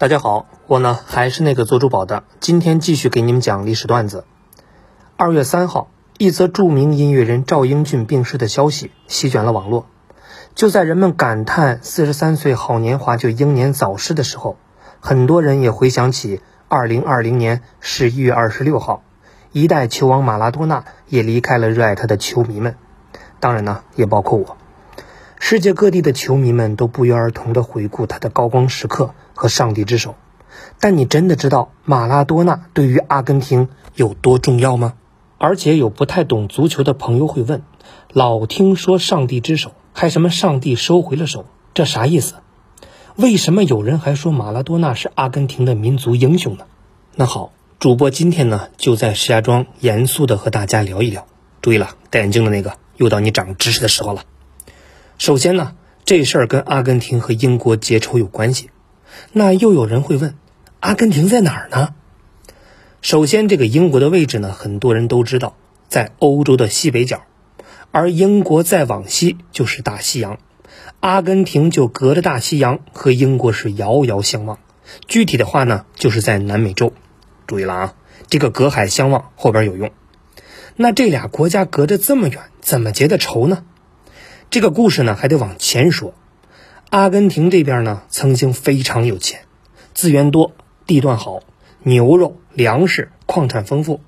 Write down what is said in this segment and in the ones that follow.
大家好，我呢还是那个做珠宝的，今天继续给你们讲历史段子。二月三号，一则著名音乐人赵英俊病逝的消息席卷了网络。就在人们感叹四十三岁好年华就英年早逝的时候，很多人也回想起二零二零年十一月二十六号，一代球王马拉多纳也离开了热爱他的球迷们，当然呢，也包括我。世界各地的球迷们都不约而同地回顾他的高光时刻。和上帝之手，但你真的知道马拉多纳对于阿根廷有多重要吗？而且有不太懂足球的朋友会问：老听说上帝之手，还什么上帝收回了手，这啥意思？为什么有人还说马拉多纳是阿根廷的民族英雄呢？那好，主播今天呢就在石家庄严肃的和大家聊一聊。注意了，戴眼镜的那个，又到你长知识的时候了。首先呢，这事儿跟阿根廷和英国结仇有关系。那又有人会问，阿根廷在哪儿呢？首先，这个英国的位置呢，很多人都知道，在欧洲的西北角，而英国再往西就是大西洋，阿根廷就隔着大西洋和英国是遥遥相望。具体的话呢，就是在南美洲。注意了啊，这个隔海相望后边有用。那这俩国家隔着这么远，怎么结的仇呢？这个故事呢，还得往前说。阿根廷这边呢，曾经非常有钱，资源多，地段好，牛肉、粮食、矿产丰富。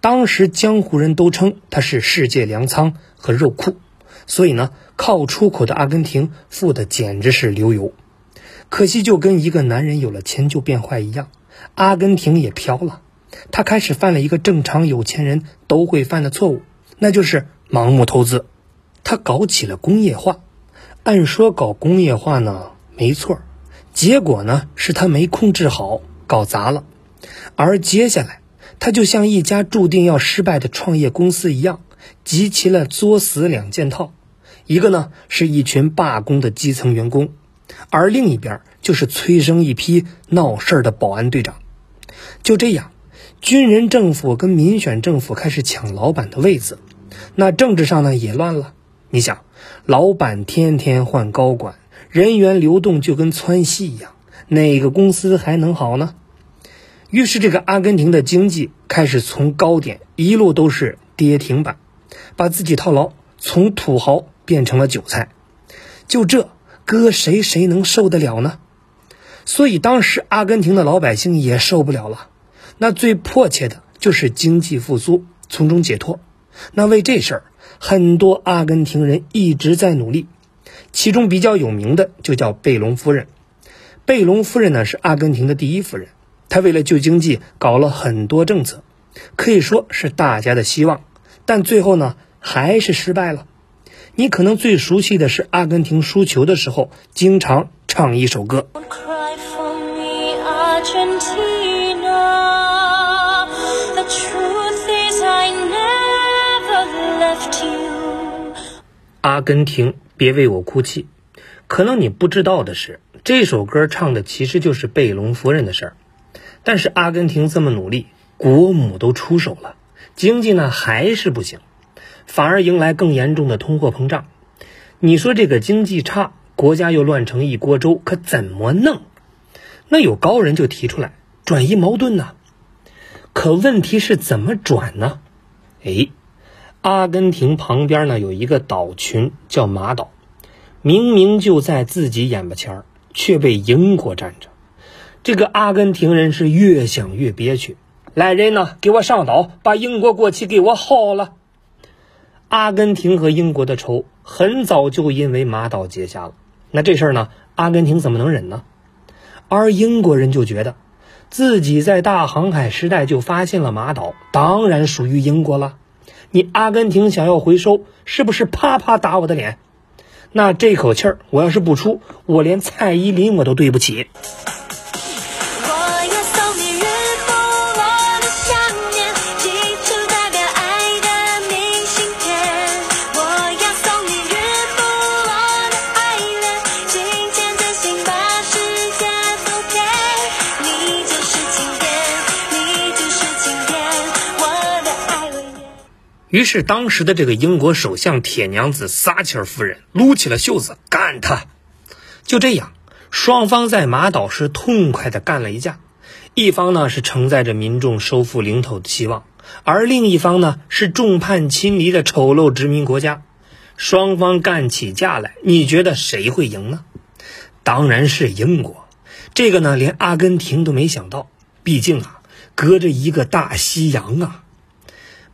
当时江湖人都称它是世界粮仓和肉库，所以呢，靠出口的阿根廷富的简直是流油。可惜就跟一个男人有了钱就变坏一样，阿根廷也飘了。他开始犯了一个正常有钱人都会犯的错误，那就是盲目投资。他搞起了工业化。按说搞工业化呢没错，结果呢是他没控制好，搞砸了。而接下来，他就像一家注定要失败的创业公司一样，集齐了作死两件套：一个呢是一群罢工的基层员工，而另一边就是催生一批闹事儿的保安队长。就这样，军人政府跟民选政府开始抢老板的位子，那政治上呢也乱了。你想，老板天天换高管，人员流动就跟窜稀一样，哪个公司还能好呢？于是，这个阿根廷的经济开始从高点一路都是跌停板，把自己套牢，从土豪变成了韭菜。就这，搁谁谁能受得了呢？所以，当时阿根廷的老百姓也受不了了，那最迫切的就是经济复苏，从中解脱。那为这事儿。很多阿根廷人一直在努力，其中比较有名的就叫贝隆夫人。贝隆夫人呢是阿根廷的第一夫人，她为了救经济搞了很多政策，可以说是大家的希望，但最后呢还是失败了。你可能最熟悉的是阿根廷输球的时候经常唱一首歌。阿根廷，别为我哭泣。可能你不知道的是，这首歌唱的其实就是贝隆夫人的事儿。但是阿根廷这么努力，国母都出手了，经济呢还是不行，反而迎来更严重的通货膨胀。你说这个经济差，国家又乱成一锅粥，可怎么弄？那有高人就提出来转移矛盾呢。可问题是怎么转呢？哎。阿根廷旁边呢有一个岛群叫马岛，明明就在自己眼巴前，却被英国占着。这个阿根廷人是越想越憋屈，来人呢，给我上岛，把英国国旗给我薅了。阿根廷和英国的仇很早就因为马岛结下了，那这事儿呢，阿根廷怎么能忍呢？而英国人就觉得，自己在大航海时代就发现了马岛，当然属于英国了。你阿根廷想要回收，是不是啪啪打我的脸？那这口气儿，我要是不出，我连蔡依林我都对不起。于是，当时的这个英国首相铁娘子撒切尔夫人撸起了袖子干他。就这样，双方在马岛是痛快的干了一架，一方呢是承载着民众收复领土的希望，而另一方呢是众叛亲离的丑陋殖民国家。双方干起架来，你觉得谁会赢呢？当然是英国。这个呢，连阿根廷都没想到，毕竟啊，隔着一个大西洋啊。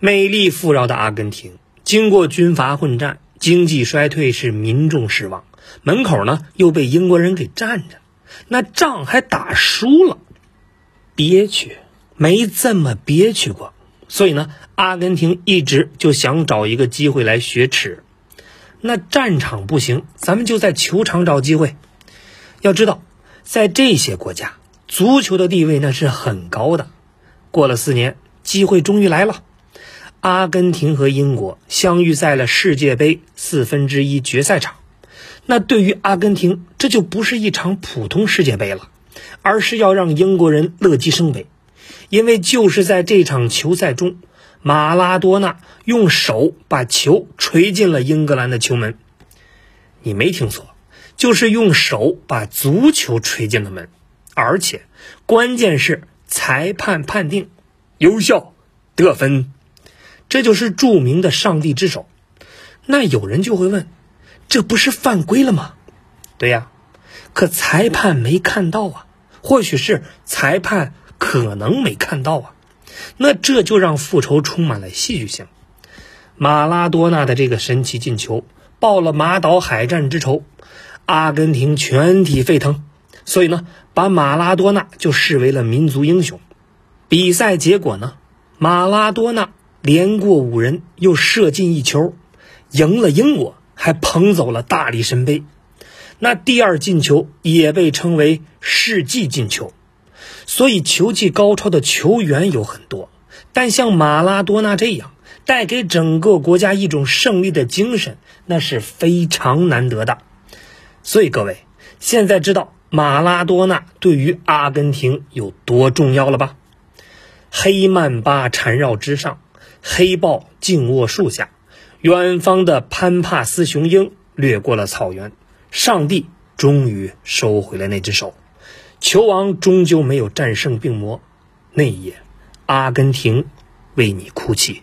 美丽富饶的阿根廷，经过军阀混战，经济衰退，是民众失望。门口呢又被英国人给占着，那仗还打输了，憋屈，没这么憋屈过。所以呢，阿根廷一直就想找一个机会来雪耻。那战场不行，咱们就在球场找机会。要知道，在这些国家，足球的地位那是很高的。过了四年，机会终于来了，阿根廷和英国相遇在了世界杯四分之一决赛场。那对于阿根廷，这就不是一场普通世界杯了，而是要让英国人乐极生悲，因为就是在这场球赛中，马拉多纳用手把球锤进了英格兰的球门。你没听错，就是用手把足球锤进了门，而且关键是裁判判定有效得分，这就是著名的“上帝之手”。那有人就会问。这不是犯规了吗？对呀，可裁判没看到啊，或许是裁判可能没看到啊，那这就让复仇充满了戏剧性。马拉多纳的这个神奇进球报了马岛海战之仇，阿根廷全体沸腾，所以呢，把马拉多纳就视为了民族英雄。比赛结果呢，马拉多纳连过五人，又射进一球，赢了英国。还捧走了大力神杯，那第二进球也被称为世纪进球。所以球技高超的球员有很多，但像马拉多纳这样带给整个国家一种胜利的精神，那是非常难得的。所以各位现在知道马拉多纳对于阿根廷有多重要了吧？黑曼巴缠绕之上，黑豹静卧树下。远方的潘帕斯雄鹰掠过了草原，上帝终于收回了那只手，球王终究没有战胜病魔。那一夜，阿根廷为你哭泣。